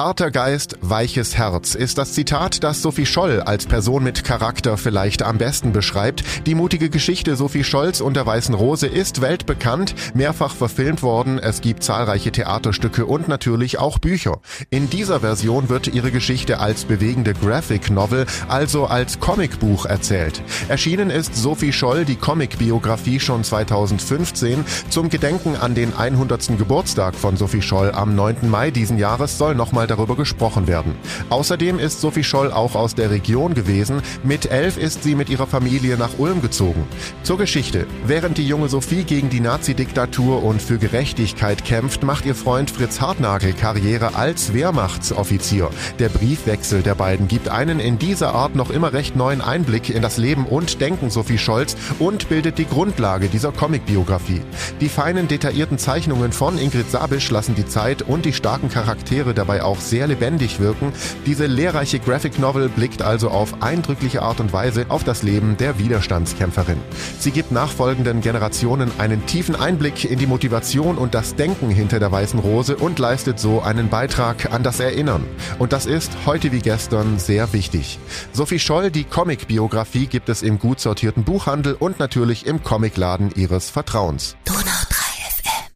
Harter Geist, weiches Herz ist das Zitat, das Sophie Scholl als Person mit Charakter vielleicht am besten beschreibt. Die mutige Geschichte Sophie Scholz und der Weißen Rose ist weltbekannt, mehrfach verfilmt worden. Es gibt zahlreiche Theaterstücke und natürlich auch Bücher. In dieser Version wird ihre Geschichte als bewegende Graphic Novel, also als Comicbuch erzählt. Erschienen ist Sophie Scholl die Comicbiografie schon 2015. Zum Gedenken an den 100. Geburtstag von Sophie Scholl am 9. Mai diesen Jahres soll nochmal darüber gesprochen werden. Außerdem ist Sophie Scholl auch aus der Region gewesen. Mit elf ist sie mit ihrer Familie nach Ulm gezogen. Zur Geschichte. Während die junge Sophie gegen die Nazi-Diktatur und für Gerechtigkeit kämpft, macht ihr Freund Fritz Hartnagel Karriere als Wehrmachtsoffizier. Der Briefwechsel der beiden gibt einen in dieser Art noch immer recht neuen Einblick in das Leben und Denken Sophie Scholz und bildet die Grundlage dieser Comicbiografie. Die feinen detaillierten Zeichnungen von Ingrid Sabisch lassen die Zeit und die starken Charaktere dabei auch sehr lebendig wirken. Diese lehrreiche Graphic Novel blickt also auf eindrückliche Art und Weise auf das Leben der Widerstandskämpferin. Sie gibt nachfolgenden Generationen einen tiefen Einblick in die Motivation und das Denken hinter der Weißen Rose und leistet so einen Beitrag an das Erinnern. Und das ist heute wie gestern sehr wichtig. Sophie Scholl, die Comic-Biografie gibt es im gut sortierten Buchhandel und natürlich im Comicladen ihres Vertrauens. Donau.